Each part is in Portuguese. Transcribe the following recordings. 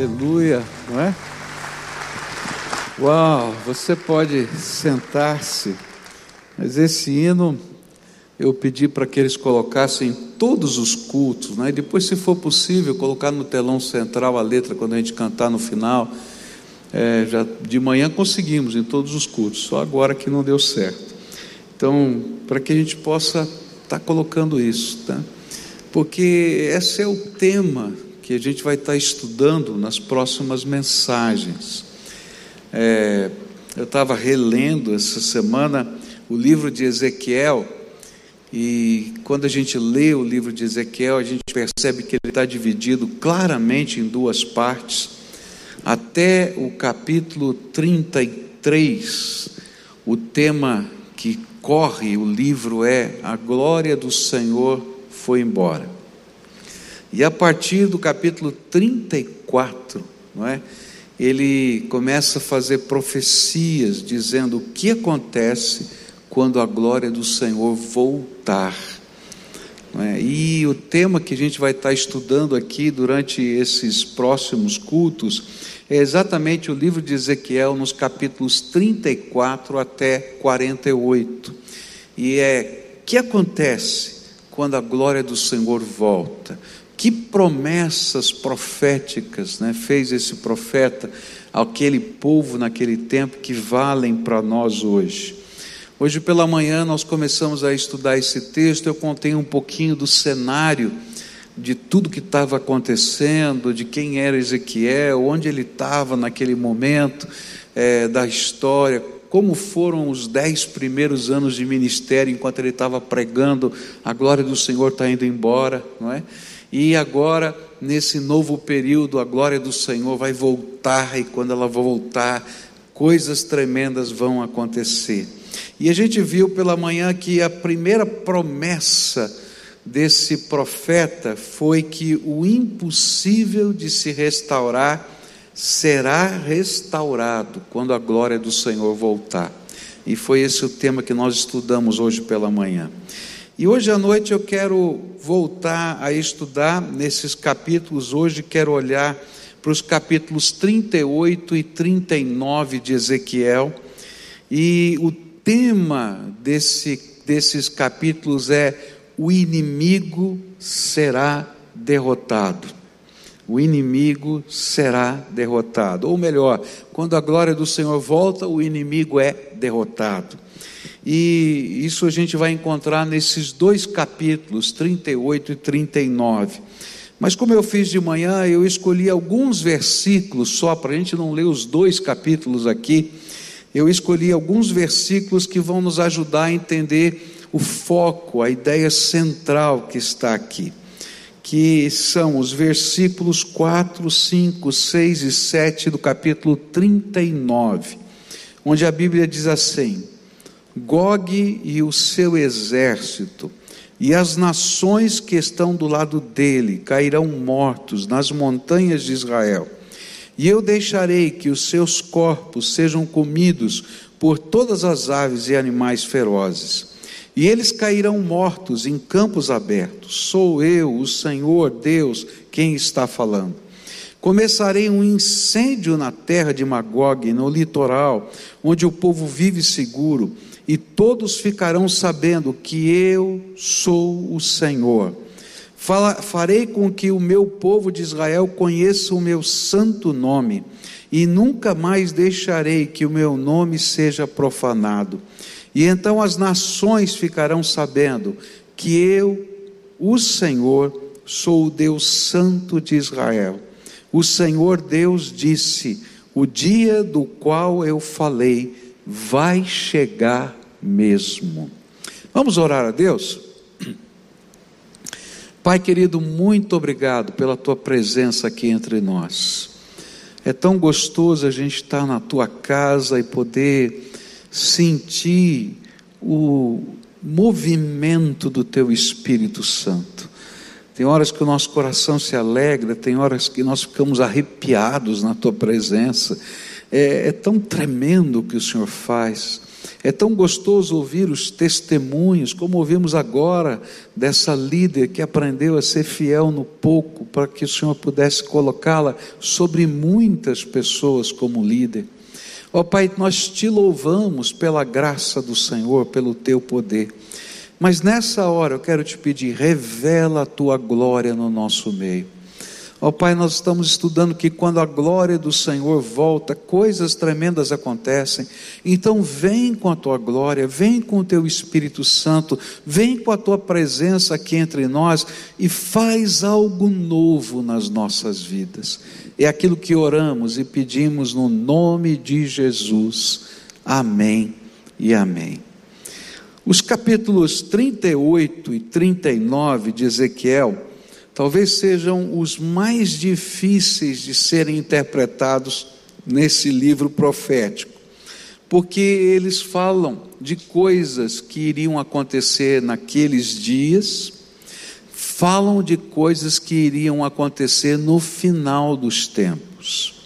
Aleluia, não é? Uau, você pode sentar-se, mas esse hino eu pedi para que eles colocassem todos os cultos, né? e depois, se for possível, colocar no telão central a letra quando a gente cantar no final. É, já de manhã conseguimos em todos os cultos, só agora que não deu certo. Então, para que a gente possa estar tá colocando isso, tá? Porque esse é o tema que a gente vai estar estudando nas próximas mensagens. É, eu estava relendo essa semana o livro de Ezequiel, e quando a gente lê o livro de Ezequiel, a gente percebe que ele está dividido claramente em duas partes. Até o capítulo 33, o tema que corre o livro é A glória do Senhor foi embora. E a partir do capítulo 34, não é? Ele começa a fazer profecias dizendo o que acontece quando a glória do Senhor voltar. É? E o tema que a gente vai estar estudando aqui durante esses próximos cultos é exatamente o livro de Ezequiel, nos capítulos 34 até 48. E é o que acontece quando a glória do Senhor volta? Que promessas proféticas né, fez esse profeta àquele povo naquele tempo que valem para nós hoje? Hoje pela manhã nós começamos a estudar esse texto. Eu contei um pouquinho do cenário de tudo que estava acontecendo, de quem era Ezequiel, onde ele estava naquele momento é, da história, como foram os dez primeiros anos de ministério enquanto ele estava pregando, a glória do Senhor está indo embora, não é? E agora, nesse novo período, a glória do Senhor vai voltar, e quando ela voltar, coisas tremendas vão acontecer. E a gente viu pela manhã que a primeira promessa desse profeta foi que o impossível de se restaurar será restaurado quando a glória do Senhor voltar. E foi esse o tema que nós estudamos hoje pela manhã. E hoje à noite eu quero voltar a estudar nesses capítulos. Hoje quero olhar para os capítulos 38 e 39 de Ezequiel. E o tema desse, desses capítulos é: o inimigo será derrotado. O inimigo será derrotado. Ou melhor, quando a glória do Senhor volta, o inimigo é derrotado. E isso a gente vai encontrar nesses dois capítulos, 38 e 39. Mas como eu fiz de manhã, eu escolhi alguns versículos só, para a gente não ler os dois capítulos aqui. Eu escolhi alguns versículos que vão nos ajudar a entender o foco, a ideia central que está aqui, que são os versículos 4, 5, 6 e 7 do capítulo 39, onde a Bíblia diz assim: Gog e o seu exército, e as nações que estão do lado dele cairão mortos nas montanhas de Israel. E eu deixarei que os seus corpos sejam comidos por todas as aves e animais ferozes. E eles cairão mortos em campos abertos. Sou eu, o Senhor Deus, quem está falando. Começarei um incêndio na terra de Magog, no litoral, onde o povo vive seguro e todos ficarão sabendo que eu sou o Senhor. Fala, farei com que o meu povo de Israel conheça o meu santo nome, e nunca mais deixarei que o meu nome seja profanado. E então as nações ficarão sabendo que eu, o Senhor, sou o Deus Santo de Israel. O Senhor Deus disse: O dia do qual eu falei vai chegar mesmo. Vamos orar a Deus? Pai querido, muito obrigado pela tua presença aqui entre nós. É tão gostoso a gente estar na tua casa e poder sentir o movimento do teu Espírito Santo. Tem horas que o nosso coração se alegra, tem horas que nós ficamos arrepiados na tua presença. É, é tão tremendo o que o Senhor faz. É tão gostoso ouvir os testemunhos, como ouvimos agora dessa líder que aprendeu a ser fiel no pouco, para que o Senhor pudesse colocá-la sobre muitas pessoas como líder. Ó oh, Pai, nós te louvamos pela graça do Senhor, pelo teu poder. Mas nessa hora eu quero te pedir, revela a tua glória no nosso meio. Ó oh, Pai, nós estamos estudando que quando a glória do Senhor volta, coisas tremendas acontecem. Então, vem com a tua glória, vem com o teu Espírito Santo, vem com a tua presença aqui entre nós e faz algo novo nas nossas vidas. É aquilo que oramos e pedimos no nome de Jesus. Amém e amém. Os capítulos 38 e 39 de Ezequiel talvez sejam os mais difíceis de serem interpretados nesse livro profético, porque eles falam de coisas que iriam acontecer naqueles dias, falam de coisas que iriam acontecer no final dos tempos.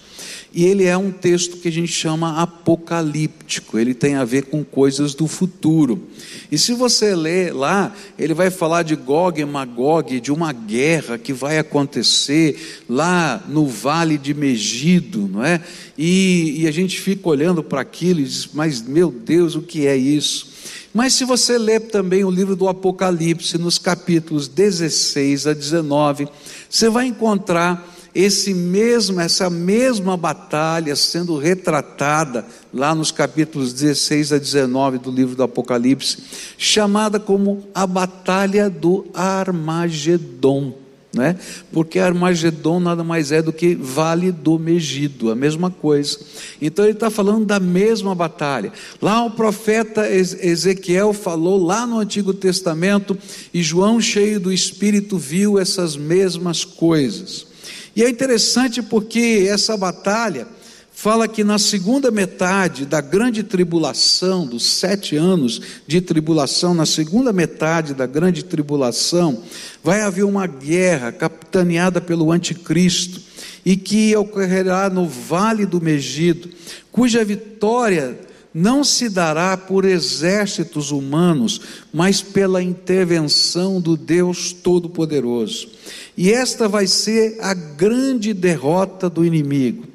E ele é um texto que a gente chama apocalíptico, ele tem a ver com coisas do futuro. E se você ler lá, ele vai falar de Gog e Magog, de uma guerra que vai acontecer lá no vale de Megido, não é? E, e a gente fica olhando para aquilo e diz: Mas meu Deus, o que é isso? Mas se você ler também o livro do Apocalipse, nos capítulos 16 a 19, você vai encontrar esse mesmo, essa mesma batalha sendo retratada lá nos capítulos 16 a 19 do livro do Apocalipse, chamada como a batalha do Armagedon. Né? Porque Armagedon nada mais é do que Vale do Megido, a mesma coisa. Então ele está falando da mesma batalha. Lá o profeta Ezequiel falou lá no Antigo Testamento, e João, cheio do Espírito, viu essas mesmas coisas. E é interessante porque essa batalha fala que na segunda metade da grande tribulação, dos sete anos de tribulação, na segunda metade da grande tribulação, vai haver uma guerra capitaneada pelo anticristo e que ocorrerá no vale do Megido, cuja vitória não se dará por exércitos humanos, mas pela intervenção do Deus Todo-Poderoso. E esta vai ser a grande derrota do inimigo.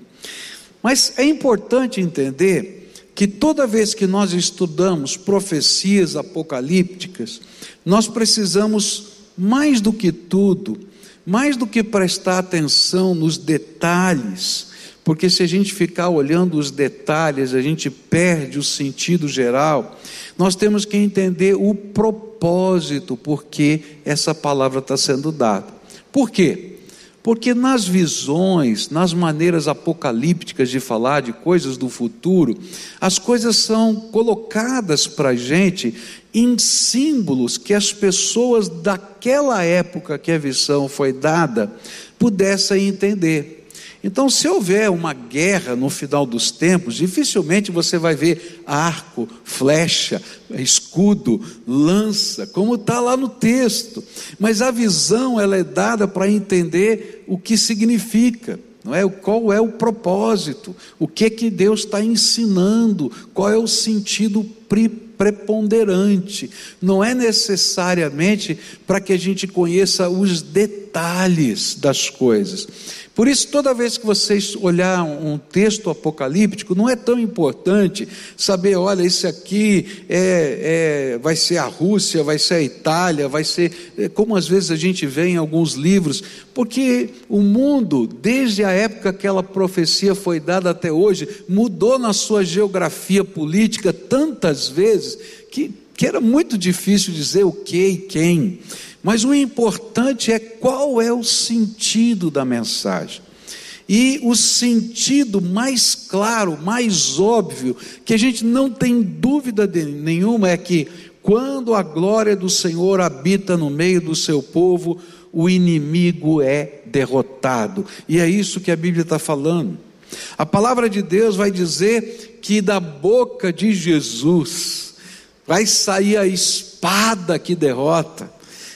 Mas é importante entender que toda vez que nós estudamos profecias apocalípticas, nós precisamos, mais do que tudo, mais do que prestar atenção nos detalhes, porque se a gente ficar olhando os detalhes, a gente perde o sentido geral. Nós temos que entender o propósito por que essa palavra está sendo dada. Por quê? Porque nas visões, nas maneiras apocalípticas de falar de coisas do futuro, as coisas são colocadas para a gente em símbolos que as pessoas daquela época que a visão foi dada pudessem entender. Então, se houver uma guerra no final dos tempos, dificilmente você vai ver arco, flecha, escudo, lança, como está lá no texto. Mas a visão ela é dada para entender o que significa. Não é? Qual é o propósito? O que que Deus está ensinando? Qual é o sentido preponderante? Não é necessariamente para que a gente conheça os detalhes das coisas. Por isso, toda vez que vocês olhar um texto apocalíptico, não é tão importante saber, olha, esse aqui é, é, vai ser a Rússia, vai ser a Itália, vai ser. É, como às vezes a gente vê em alguns livros, porque o mundo, desde a época que aquela profecia foi dada até hoje, mudou na sua geografia política tantas vezes que, que era muito difícil dizer o que e quem. Mas o importante é qual é o sentido da mensagem. E o sentido mais claro, mais óbvio, que a gente não tem dúvida nenhuma, é que quando a glória do Senhor habita no meio do seu povo, o inimigo é derrotado. E é isso que a Bíblia está falando. A palavra de Deus vai dizer que da boca de Jesus vai sair a espada que derrota.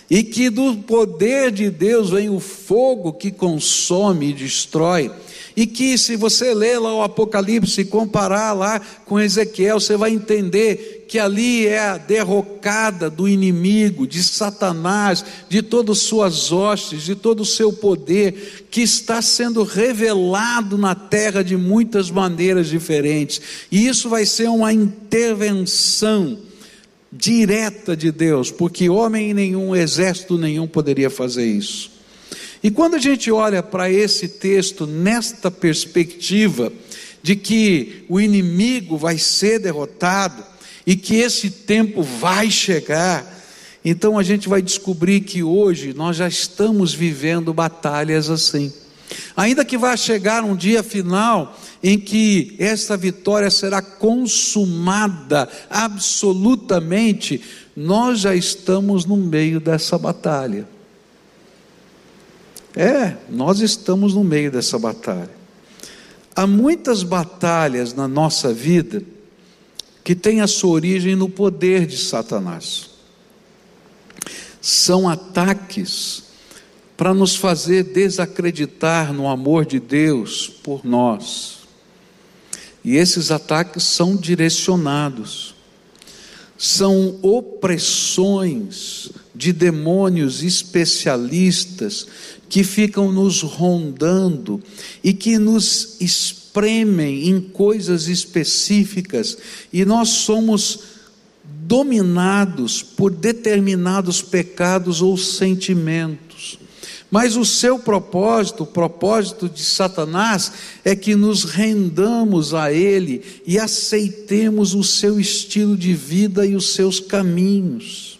E que do poder de Deus vem o fogo que consome e destrói. E que, se você ler lá o Apocalipse e comparar lá com Ezequiel, você vai entender que ali é a derrocada do inimigo, de Satanás, de todas suas hostes, de todo o seu poder, que está sendo revelado na terra de muitas maneiras diferentes. E isso vai ser uma intervenção direta de Deus, porque homem nenhum, exército nenhum poderia fazer isso. E quando a gente olha para esse texto nesta perspectiva de que o inimigo vai ser derrotado e que esse tempo vai chegar, então a gente vai descobrir que hoje nós já estamos vivendo batalhas assim. Ainda que vá chegar um dia final em que esta vitória será consumada absolutamente, nós já estamos no meio dessa batalha. É, nós estamos no meio dessa batalha. Há muitas batalhas na nossa vida que têm a sua origem no poder de Satanás. São ataques para nos fazer desacreditar no amor de Deus por nós. E esses ataques são direcionados, são opressões de demônios especialistas que ficam nos rondando e que nos espremem em coisas específicas, e nós somos dominados por determinados pecados ou sentimentos. Mas o seu propósito, o propósito de Satanás, é que nos rendamos a Ele e aceitemos o seu estilo de vida e os seus caminhos.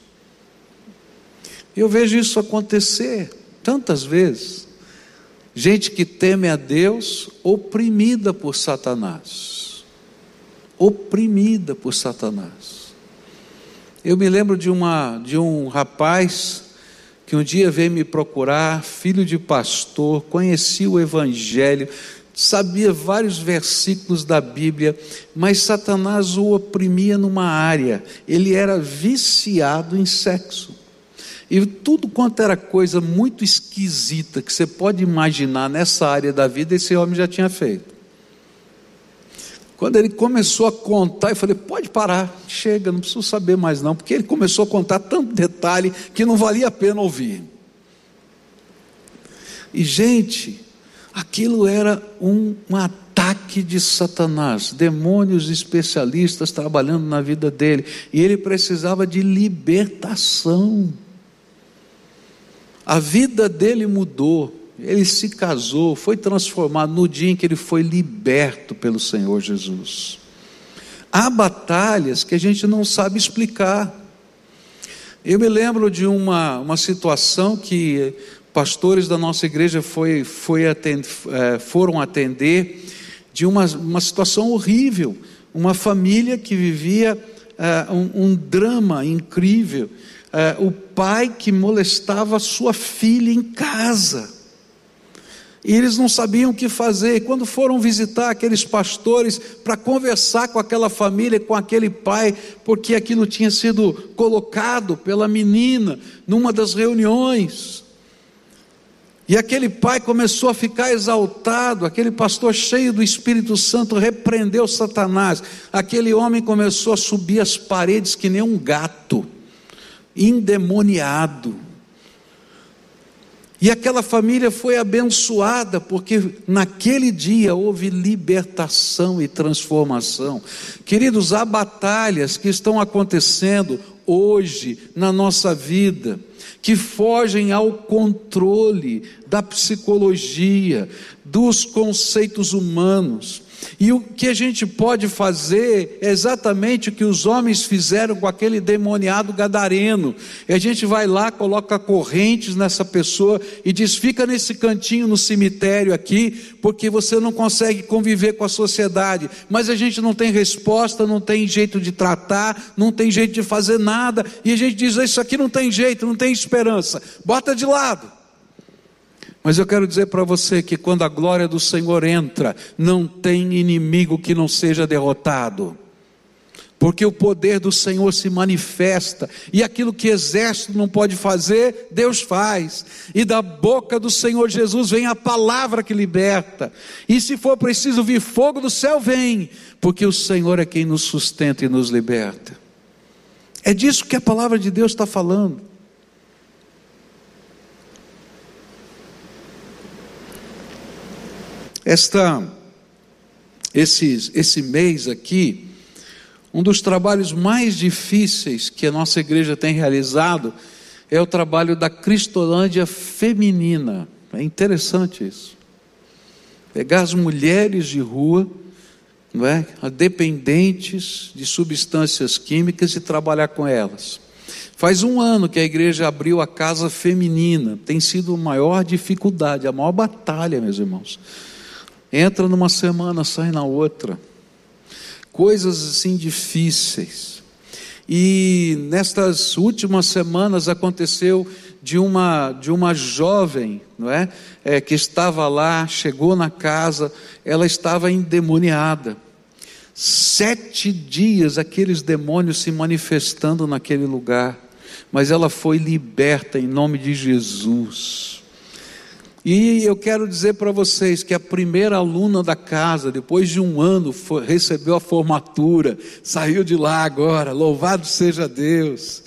Eu vejo isso acontecer tantas vezes. Gente que teme a Deus, oprimida por Satanás. Oprimida por Satanás. Eu me lembro de, uma, de um rapaz que um dia veio me procurar, filho de pastor, conhecia o Evangelho, sabia vários versículos da Bíblia, mas Satanás o oprimia numa área, ele era viciado em sexo. E tudo quanto era coisa muito esquisita que você pode imaginar nessa área da vida, esse homem já tinha feito. Quando ele começou a contar, eu falei: pode parar, chega, não preciso saber mais não, porque ele começou a contar tanto detalhe que não valia a pena ouvir. E, gente, aquilo era um, um ataque de Satanás, demônios especialistas trabalhando na vida dele, e ele precisava de libertação. A vida dele mudou, ele se casou, foi transformado no dia em que ele foi liberto pelo Senhor Jesus. Há batalhas que a gente não sabe explicar. Eu me lembro de uma, uma situação que pastores da nossa igreja foi, foi atender, é, foram atender de uma, uma situação horrível. Uma família que vivia é, um, um drama incrível é, o pai que molestava sua filha em casa. E eles não sabiam o que fazer. E quando foram visitar aqueles pastores para conversar com aquela família, com aquele pai, porque aquilo tinha sido colocado pela menina numa das reuniões. E aquele pai começou a ficar exaltado, aquele pastor cheio do Espírito Santo repreendeu Satanás. Aquele homem começou a subir as paredes que nem um gato endemoniado. E aquela família foi abençoada, porque naquele dia houve libertação e transformação. Queridos, há batalhas que estão acontecendo hoje na nossa vida, que fogem ao controle da psicologia, dos conceitos humanos. E o que a gente pode fazer é exatamente o que os homens fizeram com aquele demoniado gadareno. E a gente vai lá, coloca correntes nessa pessoa e diz: fica nesse cantinho no cemitério aqui, porque você não consegue conviver com a sociedade. Mas a gente não tem resposta, não tem jeito de tratar, não tem jeito de fazer nada. E a gente diz: isso aqui não tem jeito, não tem esperança. Bota de lado. Mas eu quero dizer para você que quando a glória do Senhor entra, não tem inimigo que não seja derrotado. porque o poder do Senhor se manifesta, e aquilo que exército não pode fazer, Deus faz, e da boca do Senhor Jesus vem a palavra que liberta, e se for preciso vir fogo do céu, vem, porque o Senhor é quem nos sustenta e nos liberta. É disso que a palavra de Deus está falando. Esta, esse, esse mês aqui, um dos trabalhos mais difíceis que a nossa igreja tem realizado é o trabalho da Cristolândia feminina. É interessante isso. Pegar as mulheres de rua, não é? dependentes de substâncias químicas e trabalhar com elas. Faz um ano que a igreja abriu a casa feminina, tem sido a maior dificuldade, a maior batalha, meus irmãos. Entra numa semana, sai na outra coisas assim difíceis. E nestas últimas semanas aconteceu de uma de uma jovem, não é? é? que estava lá, chegou na casa, ela estava endemoniada. Sete dias aqueles demônios se manifestando naquele lugar, mas ela foi liberta em nome de Jesus. E eu quero dizer para vocês que a primeira aluna da casa, depois de um ano, foi, recebeu a formatura, saiu de lá agora, louvado seja Deus.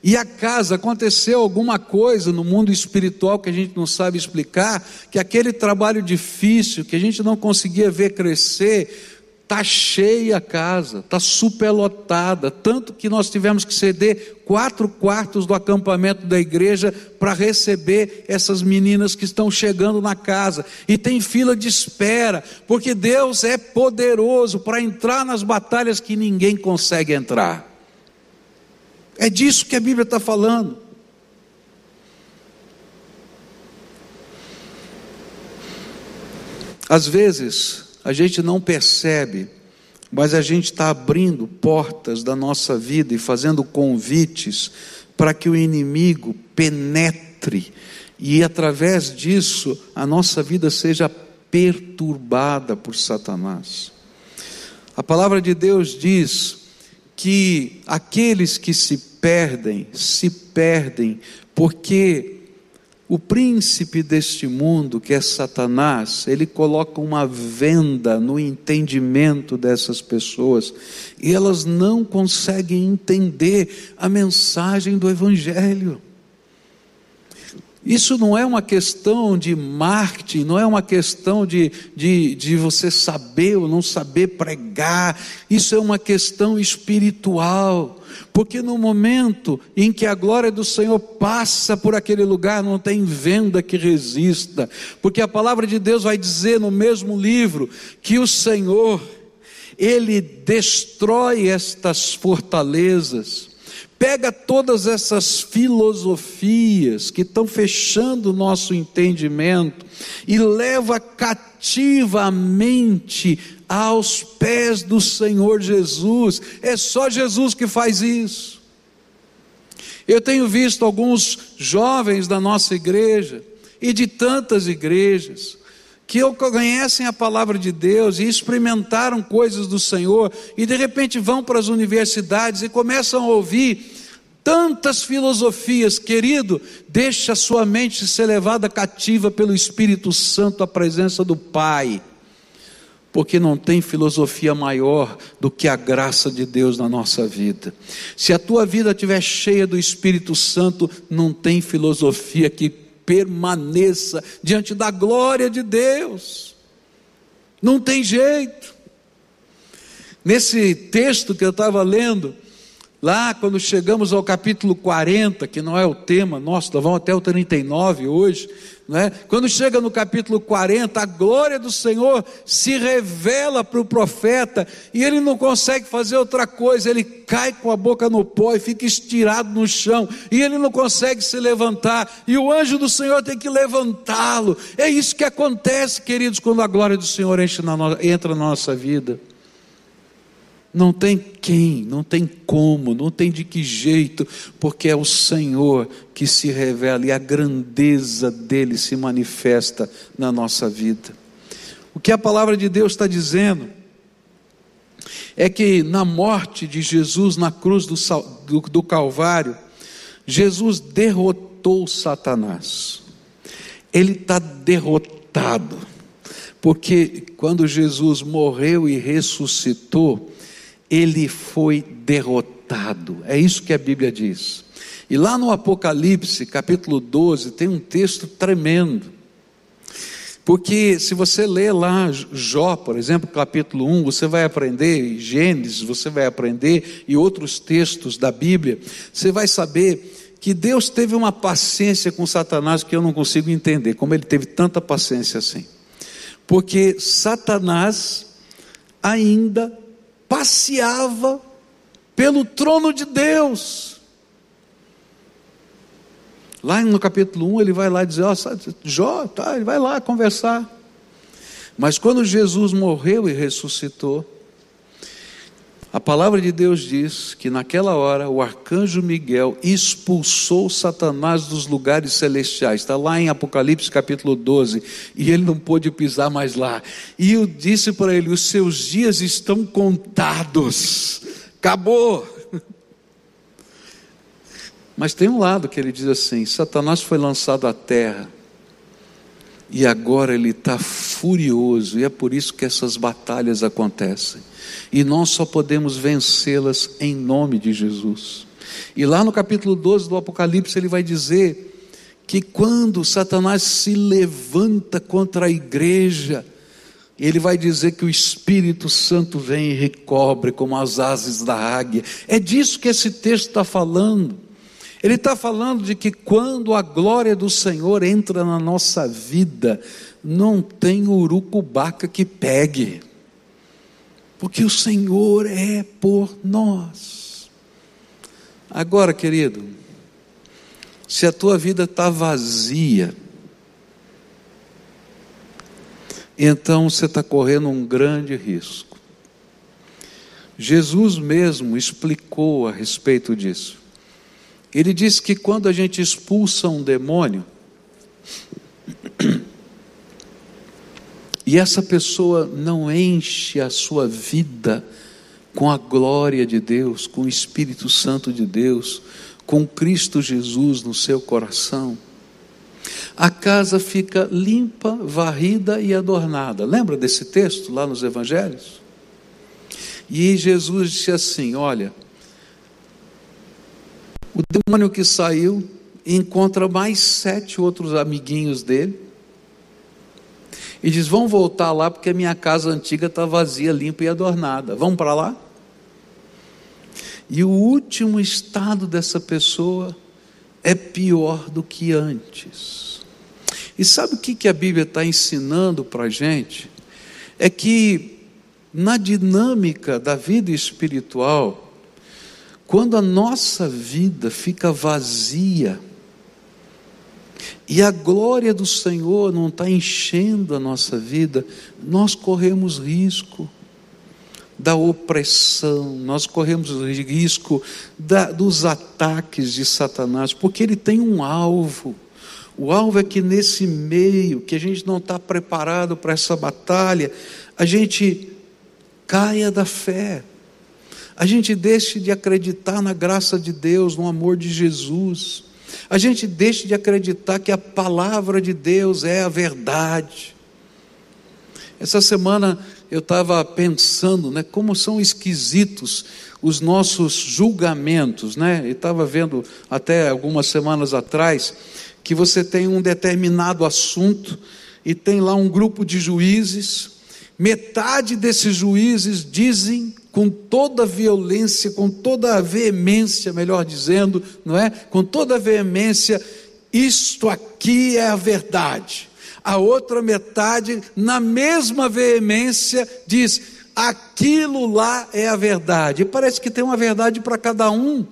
E a casa, aconteceu alguma coisa no mundo espiritual que a gente não sabe explicar, que aquele trabalho difícil, que a gente não conseguia ver crescer, Está cheia a casa, está superlotada, tanto que nós tivemos que ceder quatro quartos do acampamento da igreja para receber essas meninas que estão chegando na casa. E tem fila de espera, porque Deus é poderoso para entrar nas batalhas que ninguém consegue entrar. É disso que a Bíblia está falando. Às vezes, a gente não percebe, mas a gente está abrindo portas da nossa vida e fazendo convites para que o inimigo penetre e através disso a nossa vida seja perturbada por Satanás. A palavra de Deus diz que aqueles que se perdem, se perdem porque o príncipe deste mundo, que é Satanás, ele coloca uma venda no entendimento dessas pessoas e elas não conseguem entender a mensagem do Evangelho. Isso não é uma questão de marketing, não é uma questão de, de, de você saber ou não saber pregar, isso é uma questão espiritual. Porque no momento em que a glória do Senhor passa por aquele lugar, não tem venda que resista. Porque a palavra de Deus vai dizer no mesmo livro que o Senhor, Ele destrói estas fortalezas pega todas essas filosofias que estão fechando o nosso entendimento e leva cativa a mente aos pés do Senhor Jesus. É só Jesus que faz isso. Eu tenho visto alguns jovens da nossa igreja e de tantas igrejas que conhecem a palavra de Deus e experimentaram coisas do Senhor e de repente vão para as universidades e começam a ouvir tantas filosofias, querido, deixa a sua mente ser levada cativa pelo Espírito Santo à presença do Pai porque não tem filosofia maior do que a graça de Deus na nossa vida. Se a tua vida estiver cheia do Espírito Santo, não tem filosofia que permaneça diante da glória de Deus. Não tem jeito. Nesse texto que eu estava lendo, Lá, quando chegamos ao capítulo 40, que não é o tema nosso, nós vamos até o 39 hoje, não é? quando chega no capítulo 40, a glória do Senhor se revela para o profeta e ele não consegue fazer outra coisa, ele cai com a boca no pó e fica estirado no chão e ele não consegue se levantar e o anjo do Senhor tem que levantá-lo. É isso que acontece, queridos, quando a glória do Senhor entra na nossa vida. Não tem quem, não tem como, não tem de que jeito, porque é o Senhor que se revela e a grandeza dele se manifesta na nossa vida. O que a palavra de Deus está dizendo é que na morte de Jesus na cruz do, do, do Calvário, Jesus derrotou Satanás. Ele está derrotado, porque quando Jesus morreu e ressuscitou, ele foi derrotado. É isso que a Bíblia diz. E lá no Apocalipse, capítulo 12, tem um texto tremendo. Porque se você ler lá Jó, por exemplo, capítulo 1, você vai aprender, Gênesis, você vai aprender, e outros textos da Bíblia, você vai saber que Deus teve uma paciência com Satanás que eu não consigo entender, como ele teve tanta paciência assim. Porque Satanás ainda passeava pelo trono de Deus. Lá no capítulo 1 ele vai lá dizer, ó, oh, Jó, tá, ele vai lá conversar. Mas quando Jesus morreu e ressuscitou, a palavra de Deus diz que naquela hora o arcanjo Miguel expulsou Satanás dos lugares celestiais. Está lá em Apocalipse capítulo 12. E ele não pôde pisar mais lá. E eu disse para ele: Os seus dias estão contados. Acabou. Mas tem um lado que ele diz assim: Satanás foi lançado à terra e agora ele está furioso, e é por isso que essas batalhas acontecem. E nós só podemos vencê-las em nome de Jesus. E lá no capítulo 12 do Apocalipse ele vai dizer que quando Satanás se levanta contra a igreja, ele vai dizer que o Espírito Santo vem e recobre como as asas da águia. É disso que esse texto está falando. Ele está falando de que quando a glória do Senhor entra na nossa vida, não tem urucubaca que pegue, porque o Senhor é por nós. Agora, querido, se a tua vida está vazia, então você está correndo um grande risco. Jesus mesmo explicou a respeito disso. Ele diz que quando a gente expulsa um demônio, e essa pessoa não enche a sua vida com a glória de Deus, com o Espírito Santo de Deus, com Cristo Jesus no seu coração, a casa fica limpa, varrida e adornada. Lembra desse texto lá nos Evangelhos? E Jesus disse assim: Olha, o demônio que saiu encontra mais sete outros amiguinhos dele e diz: Vamos voltar lá porque a minha casa antiga está vazia, limpa e adornada. Vamos para lá? E o último estado dessa pessoa é pior do que antes. E sabe o que, que a Bíblia está ensinando para a gente? É que na dinâmica da vida espiritual, quando a nossa vida fica vazia, e a glória do Senhor não está enchendo a nossa vida, nós corremos risco da opressão, nós corremos risco da, dos ataques de Satanás, porque ele tem um alvo. O alvo é que nesse meio, que a gente não está preparado para essa batalha, a gente caia da fé. A gente deixe de acreditar na graça de Deus, no amor de Jesus, a gente deixe de acreditar que a palavra de Deus é a verdade. Essa semana eu estava pensando, né, como são esquisitos os nossos julgamentos, né? E estava vendo até algumas semanas atrás que você tem um determinado assunto e tem lá um grupo de juízes. Metade desses juízes dizem com toda a violência, com toda a veemência, melhor dizendo, não é? Com toda a veemência, isto aqui é a verdade. A outra metade, na mesma veemência, diz: aquilo lá é a verdade. E parece que tem uma verdade para cada um.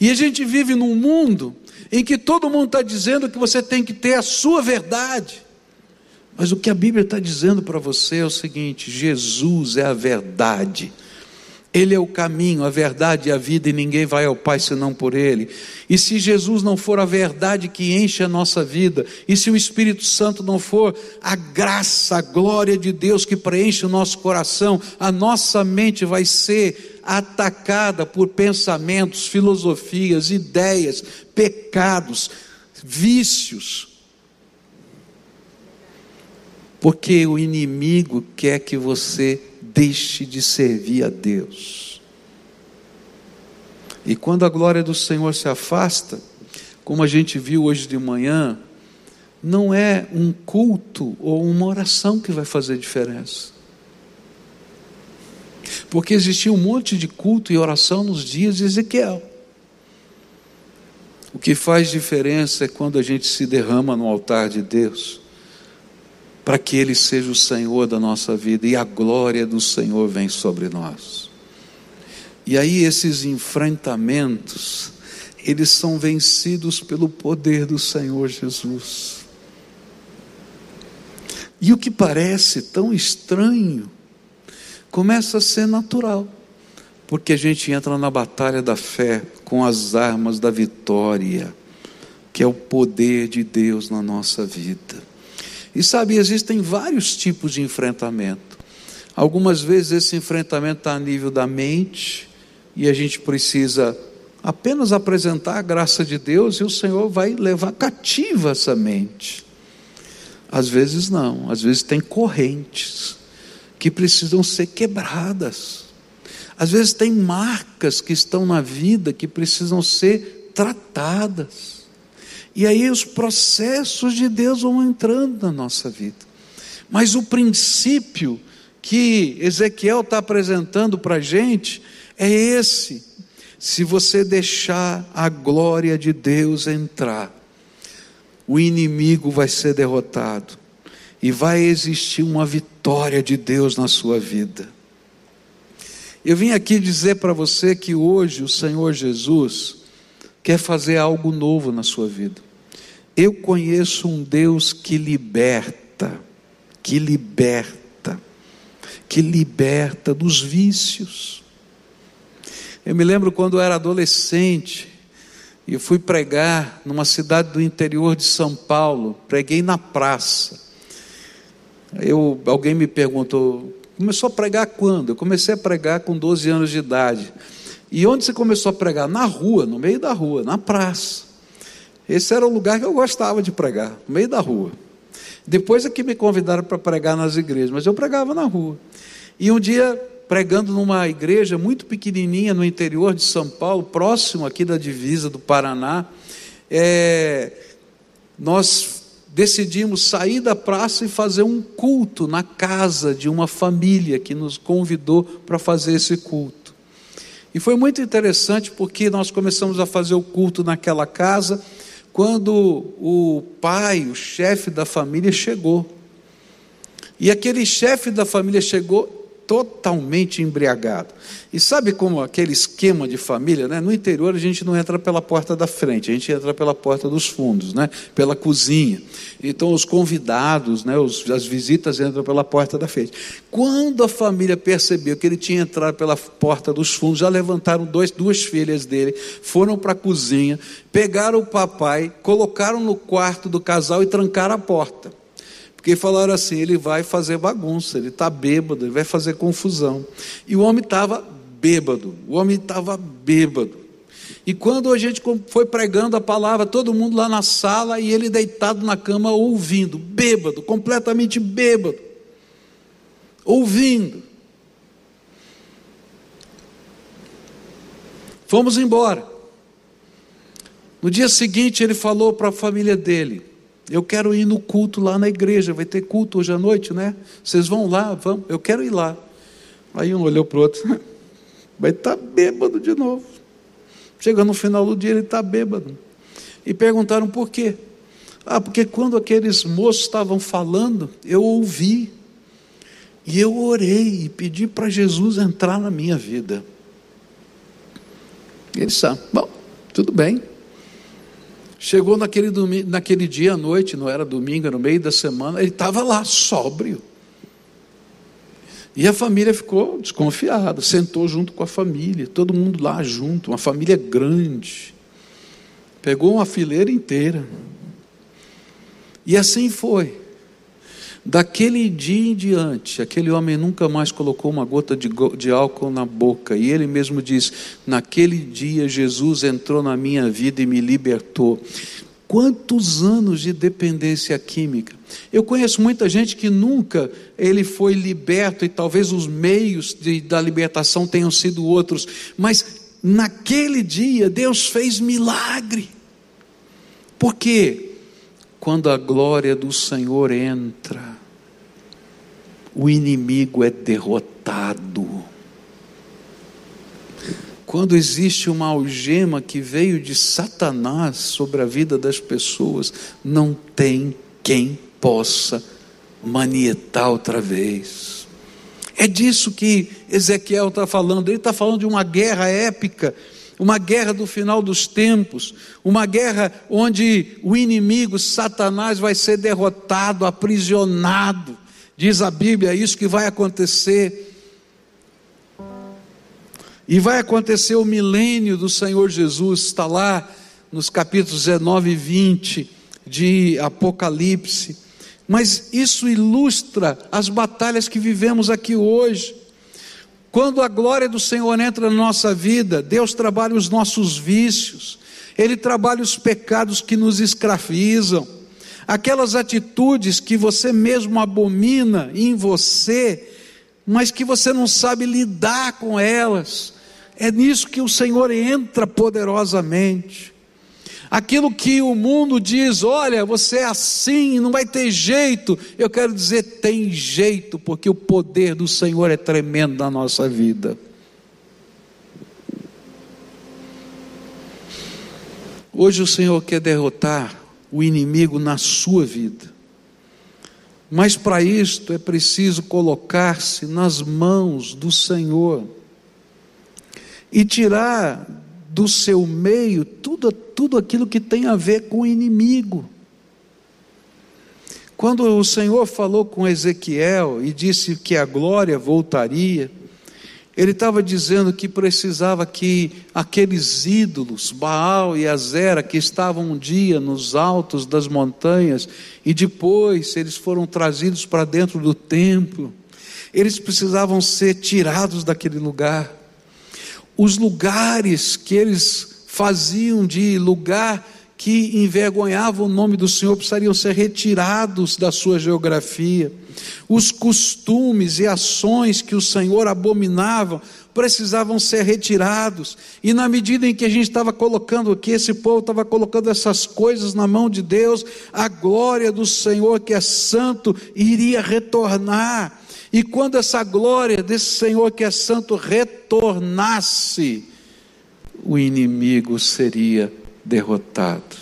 E a gente vive num mundo em que todo mundo está dizendo que você tem que ter a sua verdade. Mas o que a Bíblia está dizendo para você é o seguinte: Jesus é a verdade. Ele é o caminho, a verdade e a vida, e ninguém vai ao Pai senão por Ele. E se Jesus não for a verdade que enche a nossa vida, e se o Espírito Santo não for a graça, a glória de Deus que preenche o nosso coração, a nossa mente vai ser atacada por pensamentos, filosofias, ideias, pecados, vícios. Porque o inimigo quer que você deixe de servir a Deus. E quando a glória do Senhor se afasta, como a gente viu hoje de manhã, não é um culto ou uma oração que vai fazer diferença. Porque existia um monte de culto e oração nos dias de Ezequiel. O que faz diferença é quando a gente se derrama no altar de Deus para que Ele seja o Senhor da nossa vida e a glória do Senhor vem sobre nós. E aí esses enfrentamentos, eles são vencidos pelo poder do Senhor Jesus. E o que parece tão estranho, começa a ser natural, porque a gente entra na batalha da fé com as armas da vitória, que é o poder de Deus na nossa vida. E sabe, existem vários tipos de enfrentamento. Algumas vezes esse enfrentamento está a nível da mente, e a gente precisa apenas apresentar a graça de Deus e o Senhor vai levar cativa essa mente. Às vezes não, às vezes tem correntes que precisam ser quebradas. Às vezes tem marcas que estão na vida que precisam ser tratadas. E aí os processos de Deus vão entrando na nossa vida. Mas o princípio que Ezequiel está apresentando para a gente é esse: se você deixar a glória de Deus entrar, o inimigo vai ser derrotado e vai existir uma vitória de Deus na sua vida. Eu vim aqui dizer para você que hoje o Senhor Jesus quer fazer algo novo na sua vida. Eu conheço um Deus que liberta, que liberta, que liberta dos vícios. Eu me lembro quando eu era adolescente, e fui pregar numa cidade do interior de São Paulo, preguei na praça. Eu, alguém me perguntou, começou a pregar quando? Eu comecei a pregar com 12 anos de idade. E onde você começou a pregar? Na rua, no meio da rua, na praça. Esse era o lugar que eu gostava de pregar, no meio da rua. Depois é que me convidaram para pregar nas igrejas, mas eu pregava na rua. E um dia, pregando numa igreja muito pequenininha no interior de São Paulo, próximo aqui da divisa do Paraná, é, nós decidimos sair da praça e fazer um culto na casa de uma família que nos convidou para fazer esse culto. E foi muito interessante porque nós começamos a fazer o culto naquela casa quando o pai, o chefe da família, chegou. E aquele chefe da família chegou totalmente embriagado. E sabe como aquele esquema de família, né? No interior a gente não entra pela porta da frente, a gente entra pela porta dos fundos, né? Pela cozinha. Então os convidados, né? Os, as visitas entram pela porta da frente. Quando a família percebeu que ele tinha entrado pela porta dos fundos, já levantaram dois, duas filhas dele, foram para a cozinha, pegaram o papai, colocaram no quarto do casal e trancaram a porta. Porque falaram assim: ele vai fazer bagunça, ele está bêbado, ele vai fazer confusão. E o homem estava bêbado, o homem estava bêbado. E quando a gente foi pregando a palavra, todo mundo lá na sala e ele deitado na cama ouvindo, bêbado, completamente bêbado, ouvindo. Fomos embora. No dia seguinte, ele falou para a família dele: eu quero ir no culto lá na igreja, vai ter culto hoje à noite, né? Vocês vão lá, vão, eu quero ir lá. Aí um olhou para o outro, vai estar tá bêbado de novo. Chega no final do dia, ele está bêbado. E perguntaram por quê? Ah, porque quando aqueles moços estavam falando, eu ouvi. E eu orei e pedi para Jesus entrar na minha vida. Ele disse: ah, bom, tudo bem. Chegou naquele, domingo, naquele dia à noite, não era domingo, era no meio da semana, ele estava lá, sóbrio. E a família ficou desconfiada, sentou junto com a família, todo mundo lá junto, uma família grande. Pegou uma fileira inteira. E assim foi. Daquele dia em diante, aquele homem nunca mais colocou uma gota de, de, álcool na boca, e ele mesmo diz: Naquele dia Jesus entrou na minha vida e me libertou. Quantos anos de dependência química? Eu conheço muita gente que nunca ele foi liberto, e talvez os meios de, da libertação tenham sido outros, mas naquele dia Deus fez milagre. Por quê? Quando a glória do Senhor entra, o inimigo é derrotado. Quando existe uma algema que veio de Satanás sobre a vida das pessoas, não tem quem possa manietar outra vez. É disso que Ezequiel está falando. Ele está falando de uma guerra épica uma guerra do final dos tempos, uma guerra onde o inimigo, Satanás, vai ser derrotado, aprisionado. Diz a Bíblia, é isso que vai acontecer. E vai acontecer o milênio do Senhor Jesus, está lá nos capítulos 19 e 20 de Apocalipse. Mas isso ilustra as batalhas que vivemos aqui hoje. Quando a glória do Senhor entra na nossa vida, Deus trabalha os nossos vícios, Ele trabalha os pecados que nos escravizam, aquelas atitudes que você mesmo abomina em você, mas que você não sabe lidar com elas. É nisso que o Senhor entra poderosamente. Aquilo que o mundo diz, olha, você é assim, não vai ter jeito. Eu quero dizer, tem jeito, porque o poder do Senhor é tremendo na nossa vida. Hoje o Senhor quer derrotar o inimigo na sua vida. Mas para isto é preciso colocar-se nas mãos do Senhor e tirar do seu meio tudo, tudo aquilo que tem a ver com o inimigo. Quando o Senhor falou com Ezequiel e disse que a glória voltaria, ele estava dizendo que precisava que aqueles ídolos, Baal e Azera, que estavam um dia nos altos das montanhas e depois eles foram trazidos para dentro do templo, eles precisavam ser tirados daquele lugar os lugares que eles faziam de lugar que envergonhava o nome do Senhor precisariam ser retirados da sua geografia. Os costumes e ações que o Senhor abominava precisavam ser retirados. E na medida em que a gente estava colocando aqui, esse povo estava colocando essas coisas na mão de Deus, a glória do Senhor, que é santo, iria retornar. E quando essa glória desse Senhor que é santo retornasse, o inimigo seria derrotado.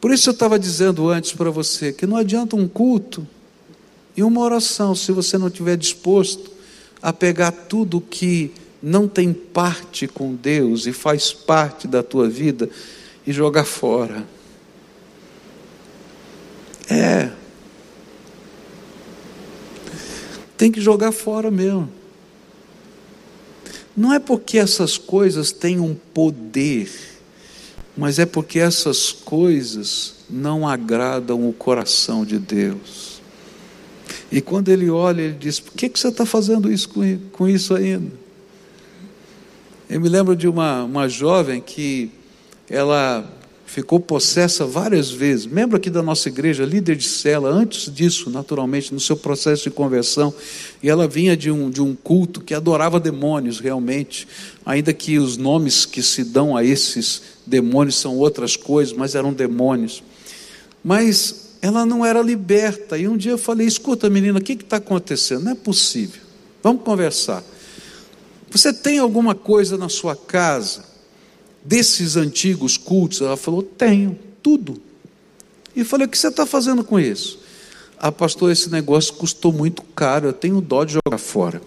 Por isso eu estava dizendo antes para você que não adianta um culto e uma oração se você não estiver disposto a pegar tudo que não tem parte com Deus e faz parte da tua vida e jogar fora. É, tem que jogar fora mesmo. Não é porque essas coisas têm um poder, mas é porque essas coisas não agradam o coração de Deus. E quando ele olha, ele diz: Por que, que você está fazendo isso com, com isso ainda? Eu me lembro de uma, uma jovem que ela ficou possessa várias vezes, membro aqui da nossa igreja, líder de cela, antes disso, naturalmente, no seu processo de conversão, e ela vinha de um, de um culto que adorava demônios realmente, ainda que os nomes que se dão a esses demônios são outras coisas, mas eram demônios. Mas ela não era liberta, e um dia eu falei: escuta, menina, o que está acontecendo? Não é possível, vamos conversar. Você tem alguma coisa na sua casa? Desses antigos cultos? Ela falou: Tenho, tudo. E falei: O que você está fazendo com isso? Ah, pastor, esse negócio custou muito caro, eu tenho dó de jogar fora.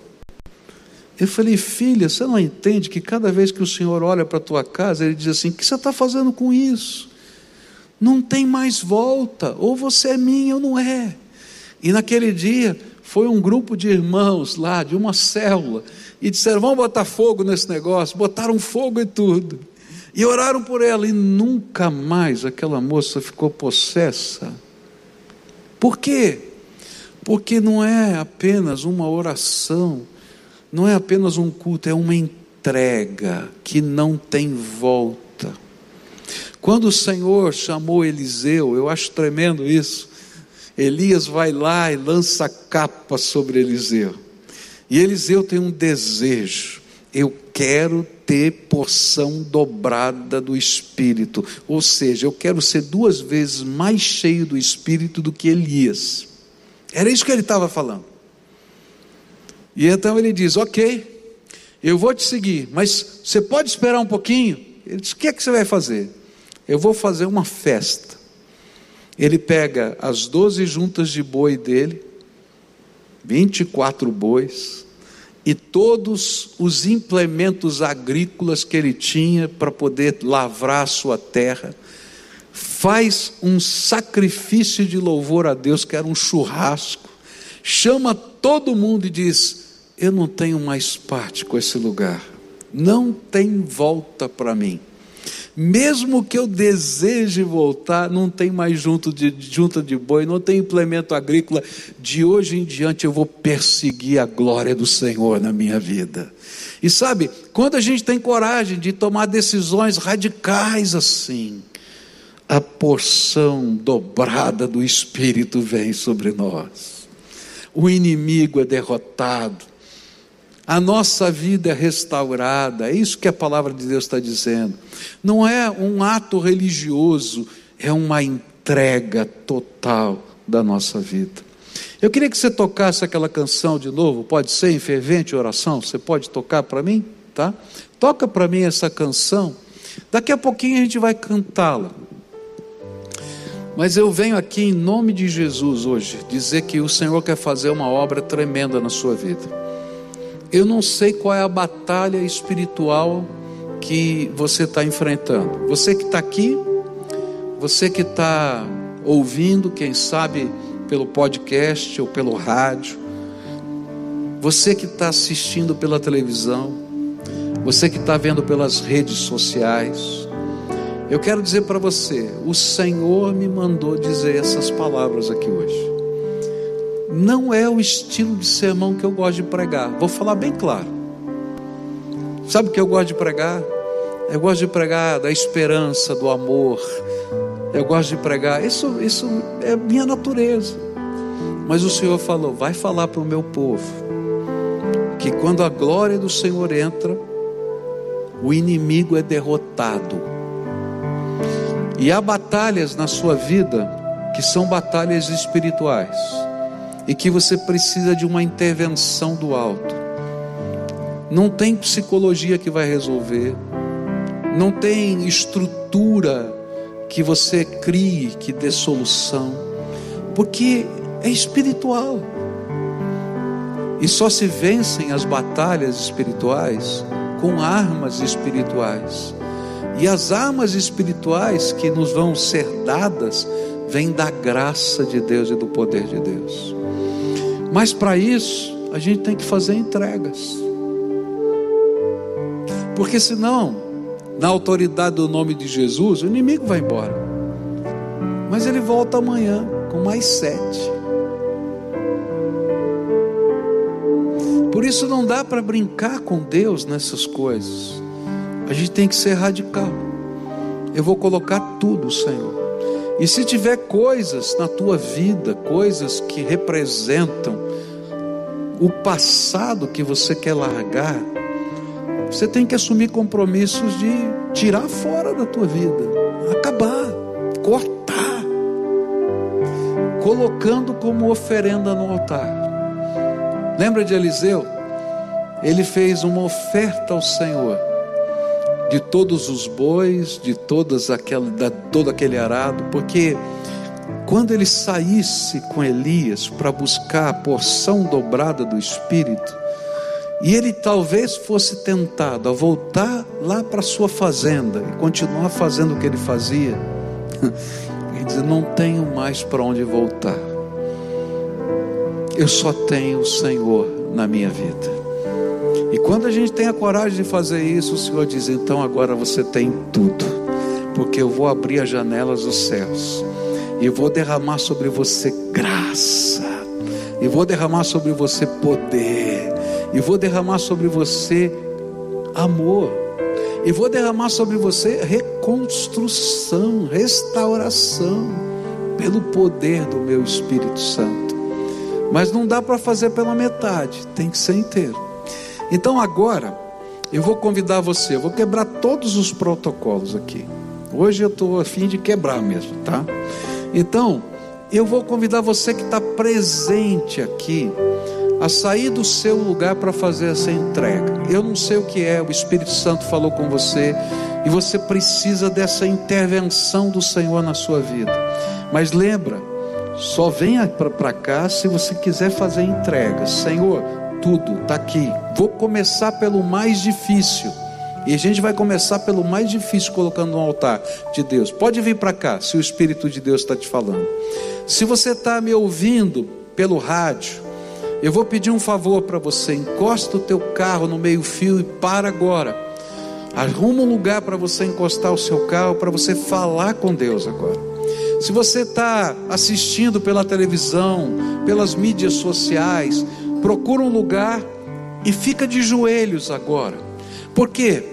Eu falei: Filha, você não entende que cada vez que o Senhor olha para a tua casa, ele diz assim: O que você está fazendo com isso? Não tem mais volta, ou você é minha ou não é. E naquele dia foi um grupo de irmãos lá, de uma célula, e disseram: vamos botar fogo nesse negócio. Botaram fogo e tudo. E oraram por ela, e nunca mais aquela moça ficou possessa. Por quê? Porque não é apenas uma oração, não é apenas um culto, é uma entrega que não tem volta. Quando o Senhor chamou Eliseu, eu acho tremendo isso. Elias vai lá e lança a capa sobre Eliseu. E Eliseu tem um desejo: eu quero ter porção dobrada do Espírito, ou seja, eu quero ser duas vezes mais cheio do Espírito do que Elias. Era isso que ele estava falando. E então ele diz: Ok, eu vou te seguir, mas você pode esperar um pouquinho? Ele diz: O que é que você vai fazer? Eu vou fazer uma festa. Ele pega as doze juntas de boi dele, 24 bois, e todos os implementos agrícolas que ele tinha para poder lavrar a sua terra, faz um sacrifício de louvor a Deus, que era um churrasco, chama todo mundo e diz: Eu não tenho mais parte com esse lugar, não tem volta para mim. Mesmo que eu deseje voltar, não tem mais junto de, junta de boi, não tem implemento agrícola. De hoje em diante eu vou perseguir a glória do Senhor na minha vida. E sabe, quando a gente tem coragem de tomar decisões radicais assim, a porção dobrada do Espírito vem sobre nós. O inimigo é derrotado a nossa vida é restaurada, é isso que a palavra de Deus está dizendo. Não é um ato religioso, é uma entrega total da nossa vida. Eu queria que você tocasse aquela canção de novo, pode ser em fervente oração? Você pode tocar para mim? Tá? Toca para mim essa canção. Daqui a pouquinho a gente vai cantá-la. Mas eu venho aqui em nome de Jesus hoje dizer que o Senhor quer fazer uma obra tremenda na sua vida. Eu não sei qual é a batalha espiritual que você está enfrentando. Você que está aqui, você que está ouvindo, quem sabe pelo podcast ou pelo rádio, você que está assistindo pela televisão, você que está vendo pelas redes sociais, eu quero dizer para você: o Senhor me mandou dizer essas palavras aqui hoje não é o estilo de sermão que eu gosto de pregar. Vou falar bem claro. Sabe o que eu gosto de pregar? Eu gosto de pregar da esperança, do amor. Eu gosto de pregar. Isso, isso é minha natureza. Mas o Senhor falou: vai falar para o meu povo que quando a glória do Senhor entra, o inimigo é derrotado. E há batalhas na sua vida que são batalhas espirituais e que você precisa de uma intervenção do alto. Não tem psicologia que vai resolver, não tem estrutura que você crie que dê solução, porque é espiritual. E só se vencem as batalhas espirituais com armas espirituais. E as armas espirituais que nos vão ser dadas vêm da graça de Deus e do poder de Deus. Mas para isso, a gente tem que fazer entregas. Porque senão, na autoridade do nome de Jesus, o inimigo vai embora. Mas ele volta amanhã com mais sete. Por isso não dá para brincar com Deus nessas coisas. A gente tem que ser radical. Eu vou colocar tudo, Senhor. E se tiver coisas na tua vida, coisas que representam o passado que você quer largar, você tem que assumir compromissos de tirar fora da tua vida, acabar, cortar, colocando como oferenda no altar. Lembra de Eliseu? Ele fez uma oferta ao Senhor de todos os bois, de todas aquela, da, todo aquele arado, porque quando ele saísse com Elias para buscar a porção dobrada do Espírito, e ele talvez fosse tentado a voltar lá para sua fazenda e continuar fazendo o que ele fazia, ele diz: Não tenho mais para onde voltar. eu só tenho o Senhor na minha vida. Quando a gente tem a coragem de fazer isso, o Senhor diz: então agora você tem tudo, porque eu vou abrir as janelas dos céus e vou derramar sobre você graça, e vou derramar sobre você poder, e vou derramar sobre você amor, e vou derramar sobre você reconstrução, restauração, pelo poder do meu Espírito Santo. Mas não dá para fazer pela metade, tem que ser inteiro. Então agora, eu vou convidar você, eu vou quebrar todos os protocolos aqui. Hoje eu estou a fim de quebrar mesmo, tá? Então, eu vou convidar você que está presente aqui a sair do seu lugar para fazer essa entrega. Eu não sei o que é, o Espírito Santo falou com você e você precisa dessa intervenção do Senhor na sua vida. Mas lembra, só venha para cá se você quiser fazer entrega. Senhor, tudo está aqui. Vou começar pelo mais difícil. E a gente vai começar pelo mais difícil, colocando no altar de Deus. Pode vir para cá, se o Espírito de Deus está te falando. Se você está me ouvindo pelo rádio, eu vou pedir um favor para você: encosta o teu carro no meio-fio e para agora. Arruma um lugar para você encostar o seu carro, para você falar com Deus agora. Se você está assistindo pela televisão, pelas mídias sociais, procura um lugar e fica de joelhos agora. Por quê?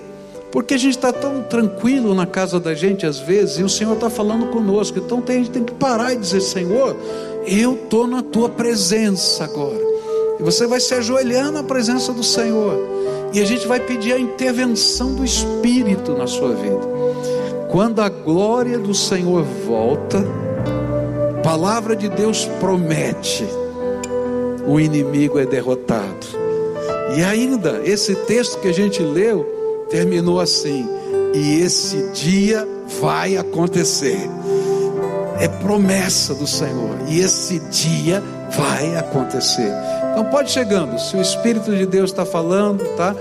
Porque a gente está tão tranquilo na casa da gente às vezes, e o Senhor está falando conosco. Então tem, a gente tem que parar e dizer: Senhor, eu estou na tua presença agora. E você vai se ajoelhar na presença do Senhor. E a gente vai pedir a intervenção do Espírito na sua vida. Quando a glória do Senhor volta, a palavra de Deus promete, o inimigo é derrotado. E ainda, esse texto que a gente leu, terminou assim: e esse dia vai acontecer. É promessa do Senhor, e esse dia vai acontecer. Então pode chegando, se o Espírito de Deus está falando, tá?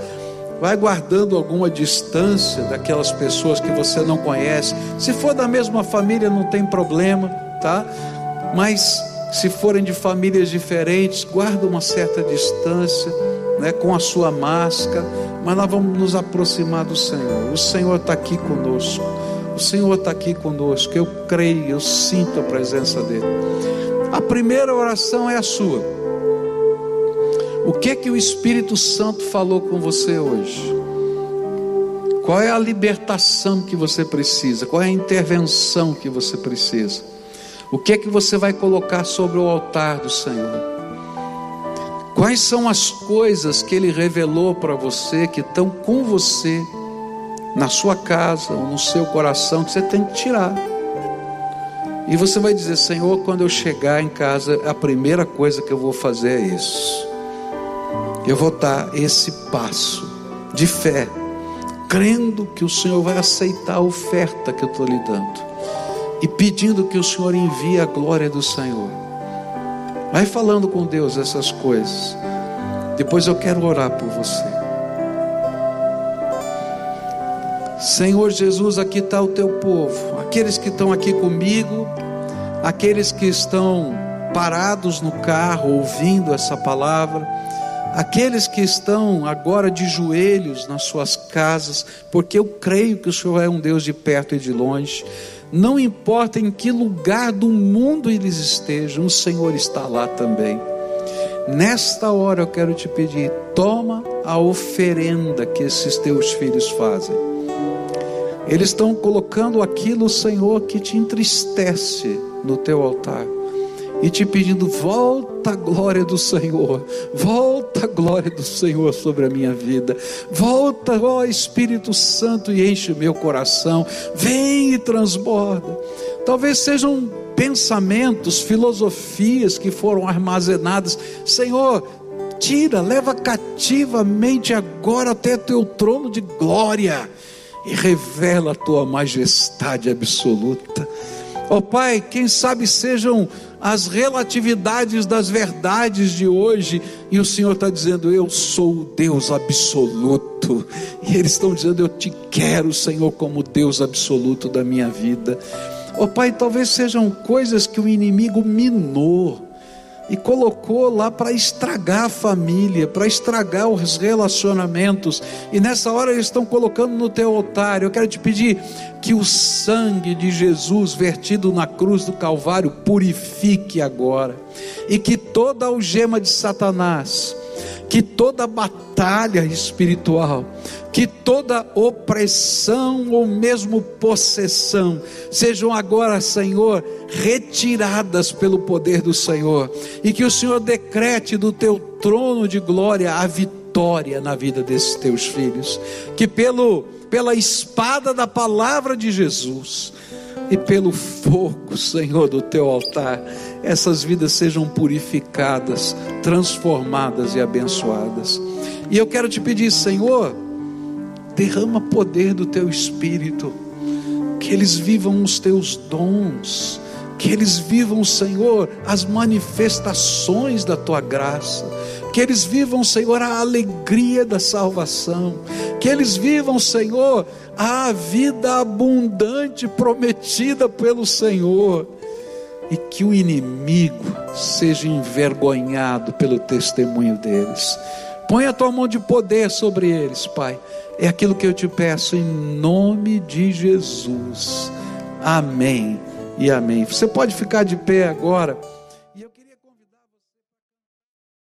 Vai guardando alguma distância daquelas pessoas que você não conhece. Se for da mesma família, não tem problema, tá? Mas se forem de famílias diferentes, guarda uma certa distância, né, com a sua máscara mas nós vamos nos aproximar do Senhor. O Senhor está aqui conosco. O Senhor está aqui conosco. Eu creio, eu sinto a presença dEle. A primeira oração é a sua. O que que o Espírito Santo falou com você hoje? Qual é a libertação que você precisa? Qual é a intervenção que você precisa? O que é que você vai colocar sobre o altar do Senhor? Quais são as coisas que Ele revelou para você que estão com você na sua casa ou no seu coração que você tem que tirar? E você vai dizer: Senhor, quando eu chegar em casa, a primeira coisa que eu vou fazer é isso. Eu vou dar esse passo de fé, crendo que o Senhor vai aceitar a oferta que eu estou lhe dando e pedindo que o Senhor envie a glória do Senhor. Vai falando com Deus essas coisas. Depois eu quero orar por você. Senhor Jesus, aqui está o teu povo, aqueles que estão aqui comigo, aqueles que estão parados no carro ouvindo essa palavra, aqueles que estão agora de joelhos nas suas casas, porque eu creio que o Senhor é um Deus de perto e de longe não importa em que lugar do mundo eles estejam, o Senhor está lá também. Nesta hora eu quero te pedir, toma a oferenda que esses teus filhos fazem. Eles estão colocando aquilo, Senhor, que te entristece no teu altar e te pedindo: volta a glória do Senhor, volta a glória do Senhor sobre a minha vida, volta, ó Espírito Santo, e enche o meu coração, vem e transborda. Talvez sejam pensamentos, filosofias que foram armazenadas, Senhor, tira, leva cativamente agora até teu trono de glória e revela a tua majestade absoluta. Ó oh, Pai, quem sabe sejam as relatividades das verdades de hoje, e o Senhor está dizendo: Eu sou o Deus absoluto, e eles estão dizendo: Eu te quero, Senhor, como Deus absoluto da minha vida. Oh, Pai, talvez sejam coisas que o inimigo minou, e colocou lá para estragar a família, para estragar os relacionamentos. E nessa hora eles estão colocando no teu altar. Eu quero te pedir que o sangue de Jesus vertido na cruz do Calvário purifique agora, e que toda algema de Satanás, que toda batalha espiritual, que toda opressão ou mesmo possessão sejam agora, Senhor, retiradas pelo poder do Senhor, e que o Senhor decrete do teu trono de glória a vitória na vida desses teus filhos, que pelo pela espada da palavra de Jesus e pelo fogo, Senhor, do teu altar, essas vidas sejam purificadas, transformadas e abençoadas. E eu quero te pedir, Senhor, derrama poder do teu espírito, que eles vivam os teus dons, que eles vivam, Senhor, as manifestações da tua graça, que eles vivam, Senhor, a alegria da salvação, que eles vivam, Senhor, a vida abundante prometida pelo Senhor, e que o inimigo seja envergonhado pelo testemunho deles. Põe a tua mão de poder sobre eles, Pai é aquilo que eu te peço em nome de Jesus. Amém e amém. Você pode ficar de pé agora.